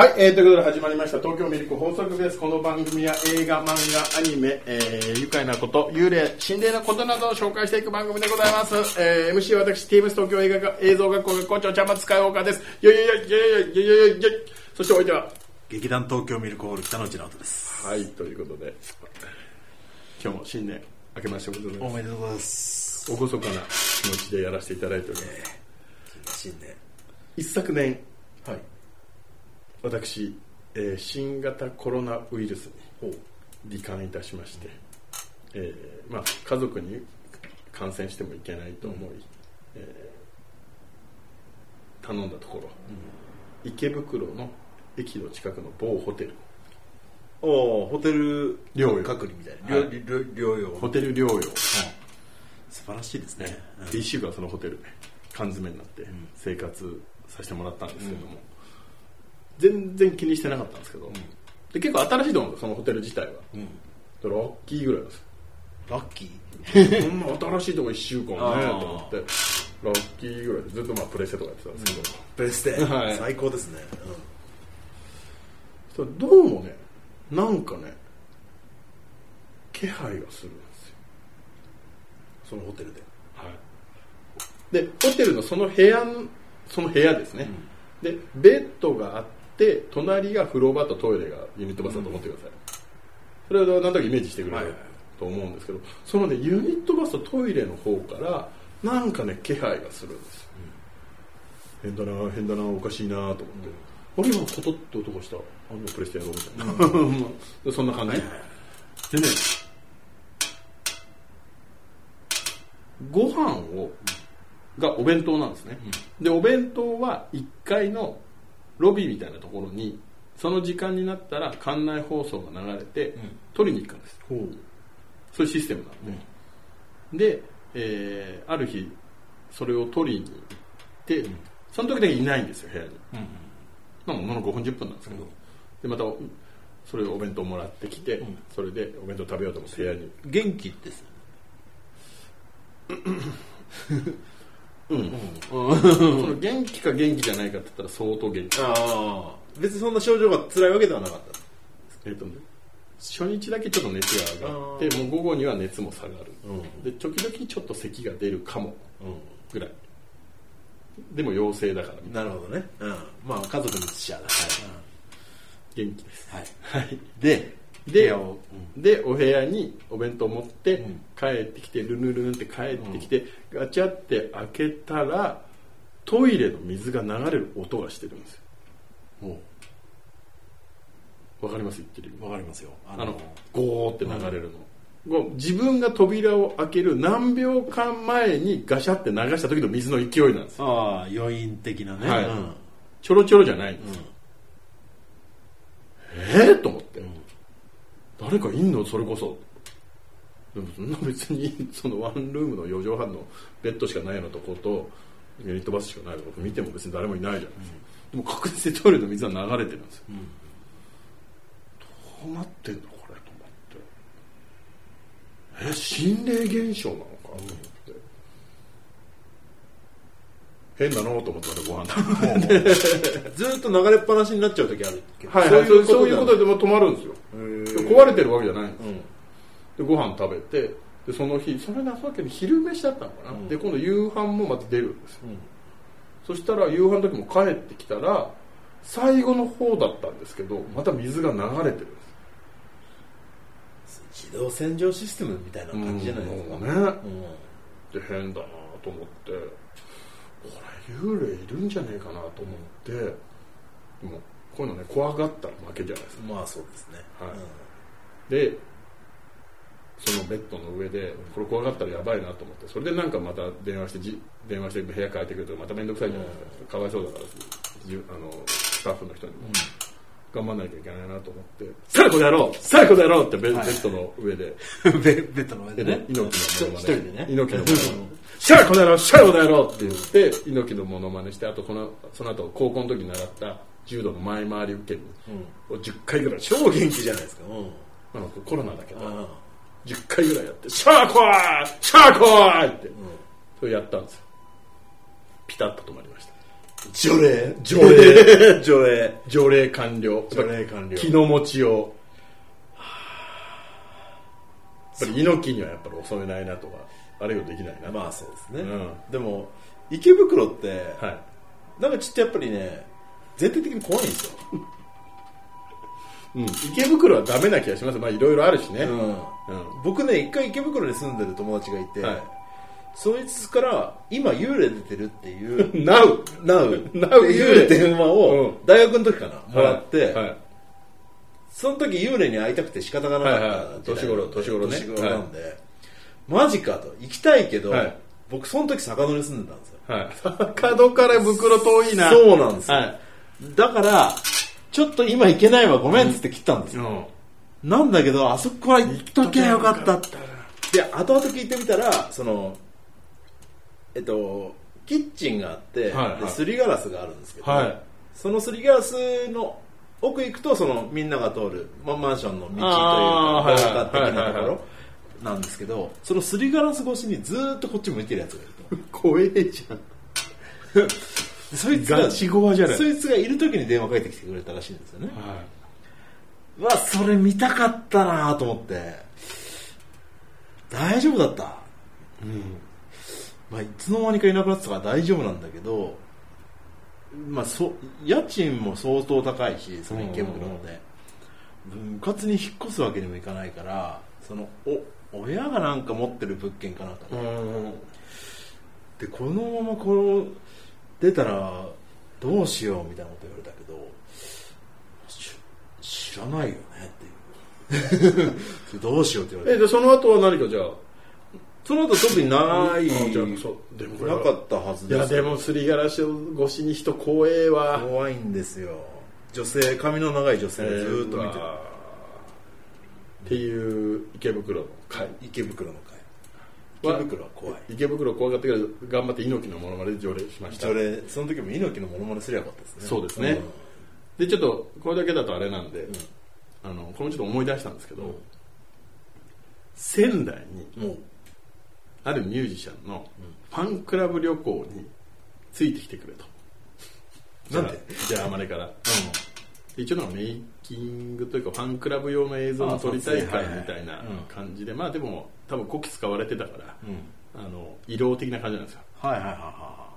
はい、えー、ということで始まりました東京ミルク放送局です。この番組は映画、漫画、アニメ、えー、愉快なこと、幽霊、心霊のことなどを紹介していく番組でございます。えー、MC は私、TBS 東京映画映像学校学校長、茶松海岡です。よいよいよいよいよいよいよいよいよいそしておいては、劇団東京ミルクホール北の内直人ですはい、ということで、今日も新年明けましておめでとうございます。おめでとうございますおごそかな気持ちでやらせていただいております。新年一昨年、はい私、えー新型コロナウイルスに罹患いたしまして、えーまあ、家族に感染してもいけないと思い、えー頼んだところ、池袋の駅の近くの某ホテル。おおホテル療養隔離みたいな、はい。療養。ホテル療養。素晴らしいですね、うん。で1週間そのホテルで缶詰になって生活させてもらったんですけども、全然気にしてなかったんですけど、で結構新しいと思うんですそのホテル自体は、うん。でラッキーぐらいですよ。ラッキー？こんな新しいとこ1週間ねと思って。ラッキーぐらいでずっとまあプレステとかやってたんですけど、プレステ、はい。最高ですね、そしたらどうもねなんかね気配がするんですよ、そのホテルで。はい、でホテルのその部屋のその部屋ですね、でベッドがあって隣が風呂場とトイレがユニットバスだと思ってください、それをなんとなくイメージしてくれると思うんですけどそのねユニットバスとトイレの方からなんかね気配がするんです。よ、変だな変だなおかしいなと思って、あれ今コトって音がしたあのプレステやろうみたいな、でそんな感じ、でねご飯をがお弁当なんですね、でお弁当は1階のロビーみたいなところにその時間になったら館内放送が流れて、取りに行くんです。そういうシステムなん。で、で、えーある日それを取りに行って、その時だけいないんですよ部屋に、まあものの5分10分なんですけど、でまたそれをお弁当もらってきて、それでお弁当食べようと思って部屋に。元気です うん。その元気か元気じゃないかって言ったら相当元気ああ別にそん。な症状が辛いわけではなかったえっとね初日だけちょっと熱が上がってもう午後には熱も下がる、うん。で時々ちょっと咳が出るかもぐらいでも陽性だからなるほどね、うん、まあ家族にしちゃう元気ですはい、はいでで屋を、でお部屋にお弁当持って、ん。帰ってきてルヌルンって帰ってきて、ガチャって開けたらトイレの水が流れる音がしてるんです。よもわかります？言ってるうわかりますよ。ああのゴーって流れるの、こう自分が扉を開ける何秒間前にガシャって流した時の水の勢いなんです。よああ余韻的なね、はい。うん。ちょろちょろじゃないんです。よ、えー、と思って、誰かいんの？それこそ。でもそんな別にそのワンルームの4畳半のベッドしかないようなとことユニットバスしかないとこ見ても別に誰もいないじゃないですか、でも確実にトイレの水は流れてるんですよ、どうなってんのこれと思って。え心霊現象なのかと思って、変なのと思ってまたご飯食べて。ずーっと流れっぱなしになっちゃう時あるけど。はいはい、そういうことででも止まるんですよ壊れてるわけじゃないんですよ、でご飯食べてでその日それなさっきの昼飯だったのかな、で今度夕飯もまた出るんですよ、そしたら夕飯の時も帰ってきたら最後の方だったんですけどまた水が流れてるんです。自動洗浄システムみたいな感じじゃないですか、うんね。うん。で変だなと思ってこれ幽霊いるんじゃねえかなと思ってでもこういうのね怖がったら負けじゃないですか。まあそうですね、はい。でそのベッドの上でこれ怖がったらやばいなと思ってそれでなんかまた電話してじ電話して部屋帰ってくるとまた面倒くさいじゃないですか。かわいそうだからじゅあのスタッフの人にも。頑張んなきゃいけないなと思って「さあこの野郎さあこの野郎!」ってベ,、ベッドの上で。ベベッドの上ででねね猪木のモノマネ。一人でね。猪木のモノマネ「さあこの野郎さあこの野郎!」って言って猪木のモノマネしてあとこのその後高校の時に習った柔道の前回り受け身を10回ぐらい。超元気じゃないですか、うん。あのコロナだけど。あ10回ぐらいやって「シャーコーシャーコー!」って、それやったんですよ。ピタッと止まりました。除霊。除霊。除霊。除霊完了。除霊完了。気の持ちを。やっぱり猪木にはやっぱり襲えないなとかあれができないな、まあそうですね、うん。でも池袋って、はい。なんかちょっとやっぱりね全体的に怖いんですよ、うん、池袋はダメな気がします。まあいろいろあるしね、うん。うん。僕ね一回池袋に住んでる友達がいて、はい。そいつから今幽霊出てるっていうなうなうなうっていう電話うをん。大学の時かな、もらって、はい。はいその時幽霊に会いたくて仕方がなかったはいはい年頃年頃ね。年頃なんで、マジかと行きたいけど、はい。僕その時坂戸に住んでたんですよ。はい。角から袋遠いな。そうなんですよ、はいだからちょっと今行けないわごめんっつって切ったんですよ、うん。なんだけどあそこは行っときゃよかった。行っときゃよかで後々聞いてみたらそのえっとキッチンがあって、はいすりガラスがあるんですけど、はい。そのすりガラスの奥行くとそのみんなが通る、まあ、マンションの道というかあーはい廊下的なところなんですけどそのすりガラス越しにずーっとこっち向いてるやつがいると。怖えじゃん。で そいつがそいつがいる時に電話かけてきてくれたらしいんですよね。はうわそれ見たかったなと思って。大丈夫だった、いうん。まあ、いつの間にかいなくなってたから大丈夫なんだけど、まあ、そ家賃も相当高いしその池袋で。分割に引っ越すわけにもいかないからそのお親がなんか持ってる物件かなんかね、うん。でこのままこう出たらどうしようみたいなこと言われたけどし知らないよねっていう。どうしようって言われてえでその後は何かじゃあその後特にない。あじゃなかったはずいです。やでもすりガラス越しに人怖えわ。怖いんですよ。女性髪の長い女性がずーっと見てる、っていう池袋の会。池袋の会。わ池袋は怖い。池袋怖かったけど頑張って猪木のものまで条例しました。それその時も猪木のモノマネすりゃよかったですね。そうですね。でちょっとこれだけだとあれなんで、あのこれもちょっと思い出したんですけど、うん。仙台にうん。もうあるミュージシャンのファンクラブ旅行についてきてくれと。なんで？じゃああまりから、一応なんかメイキングというかファンクラブ用の映像の撮りたい会みたいな感じでまあでも多分こき使われてたから、うん。あの移動的な感じなんですよ。はいはいはいは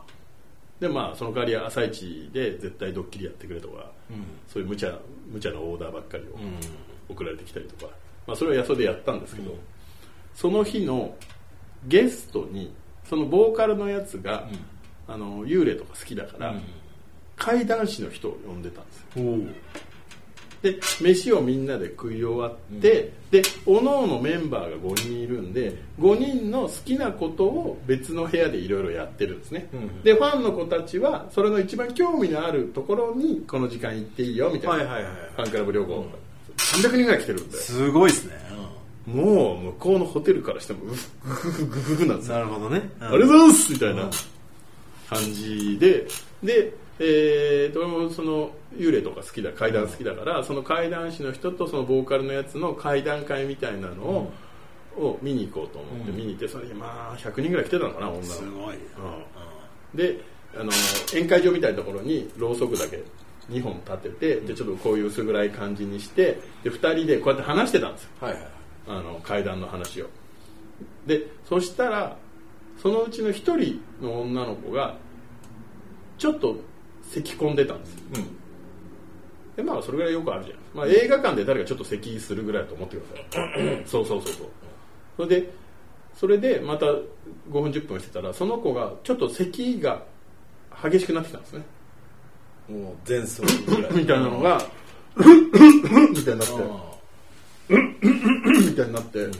でまあその代わり朝一で絶対ドッキリやってくれとか、いはいそういう無茶無茶なオーダーばっかりをうん。うん送られてきたりとか、まあ、それはやそでやったんですけど、その日のゲストにそのボーカルのやつが、あの幽霊とか好きだから、怪談師の人を呼んでたんですよ。う。んで飯をみんなで食い終わって、でおのおのメンバーが5人いるんで5人の好きなことを別の部屋でいろいろやってるんですね、うんでファンの子たちはそれの一番興味のあるところにこの時間行っていいよみたいな、はいはいはいファンクラブ旅行、300人ぐらい来てるんで。すごいですね、もう向こうのホテルからしてもグフグフグフグなんですよ。なるほどね、ありがとうございますみたいなうん感じで。でえー、とその幽霊とか好きだ怪談好きだからその怪談師の人とそのボーカルのやつの怪談会みたいなのを,、を見に行こうと思ってうん。見に行ってそれにまあ100人ぐらい来てたのかな女の子。すごい、うん。であの宴会場みたいなところにろうそくだけ2本立ててでちょっとこういう薄暗い感じにしてで2人でこうやって話してたんですよ。はいはいあの階段の話を。でそしたらそのうちの1人の女の子がちょっと咳込んでたんですよ。でまあそれぐらいよくあるじゃん、まあ、映画館で誰かちょっと咳するぐらいだと思ってください。そうそうそうそう。それでそれでまた5分10分してたらその子がちょっと咳が激しくなってきたんですね。うん、もう前奏ぐらい。みたいなのがみたいになって。あみたいになって、で、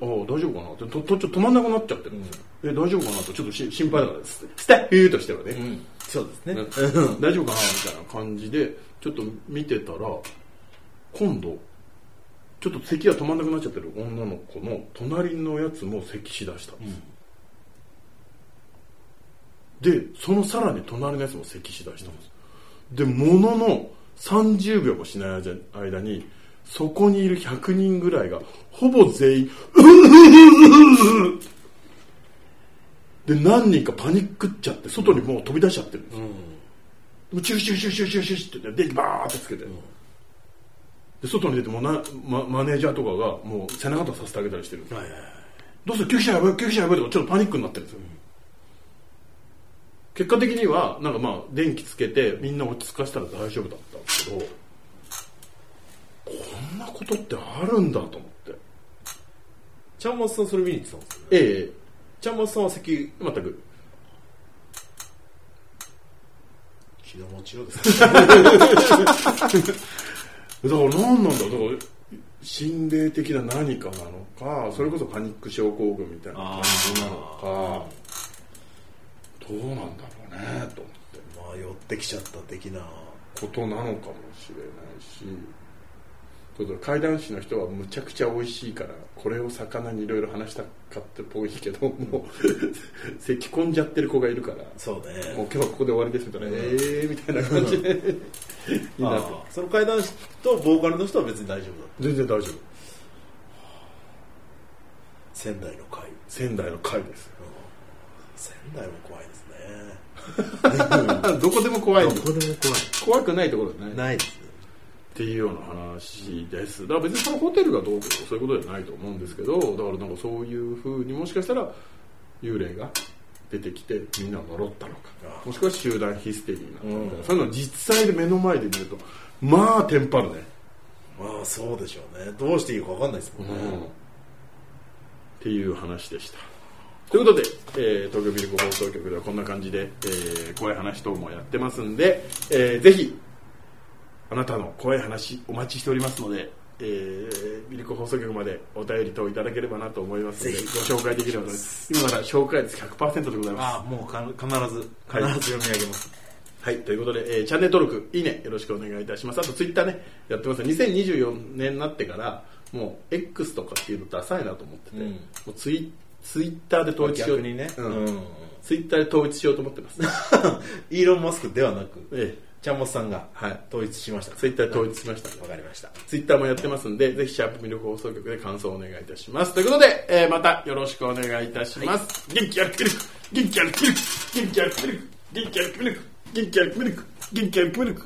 ああ、大丈夫かな？って、と、と、ちょっと止まんなくなっちゃってるんですよ。え、大丈夫かな？と、ちょっとし心配だからです。スタッフーとしてはね、ーうんそうですね、ね。大丈夫かなみたいな感じで、ちょっと見てたら、今度、ちょっと咳が止まんなくなっちゃってる女の子の隣のやつも咳しだしたんです。で、そのさらに隣のやつも咳しだしたんです。で、ものの30秒もしない間に、そこにいる100人ぐらいが、ほぼ全員、で何人かパニックっちゃって外にもう飛び出しちゃってるんです。よ、うん。チューチューチューチューチューチューって言って電気バーってつけて、で外に出てもうな、ま、マネージャーとかがもう背中とかさすってあげたりしてるんですよはいはいはいどうする救急車やばい救急車やばいとかちょっとパニックになってるんですよ、結果的にはなんかまあ電気つけてみんな落ち着かせたら大丈夫だったんですけどこんなことってあるんだと思ってちゃんまつさんそれ見に行ってたんですよねええちゃんまつさんは席全く。気の持ちようですね。だから何なんだだから心霊的な何かなのかそれこそパニック症候群みたいな感じなのかどうなんだろうねと思ってまあ寄ってきちゃった的なことなのかもしれないし怪談師の人はむちゃくちゃ美味しいからこれを魚にいろいろ話したかったっぽいけどもう 咳込んじゃってる子がいるからそうもうね今日はここで終わりですみたいな、ええーみたいな感じで。になってああその階段師とボーカルの人は別に大丈夫だ全然大丈夫。仙台の会。仙台の会です。仙台も怖いですね。どこでも怖い。どこでも怖い。怖くないところはないないですっていうような話です。だから別にそのホテルがどうこうそういうことじゃないと思うんですけどだからなんかそういうふうにもしかしたら幽霊が出てきてみんなを呪ったのかもしくは集団ヒステリーになったのか、うん。そういうのを実際で目の前で見るとまあテンパるね、まあそうでしょうね。どうしていいか分かんないですもんね、っていう話でした。ということで、えー東京ミルク放送局ではこんな感じで、えー怖い話等もやってますんで、えーぜひあなたの怖い話お待ちしておりますので、えーミルク放送局までお便り等いただければなと思いますのでぜご紹介できればと思います。今から紹介率100%でございます。ああもうか必ずはい。必ず読み上げます、はい、ということで、えーチャンネル登録、いいね、よろしくお願いいたします。あと、ツイッターね、やってます。2024年になってから、もう、X とかっていうのダサいなと思ってて、うん。もうツイツイッターで統一しよう。逆にね、ううんんツイッターで統一しようと思ってます。イーロン・マスクではなくええちゃんまつさんがはい統一しましたツイッターで統一しました。わかりましたツイッターもやってますんで、ぜひ、シャープミルク放送局で感想をお願いいたします。ということで、えーまたよろしくお願いいたします。元気あるミルク元気あるミルク元気あるミルク元気あるミルク元気あるミルク元気あるミルク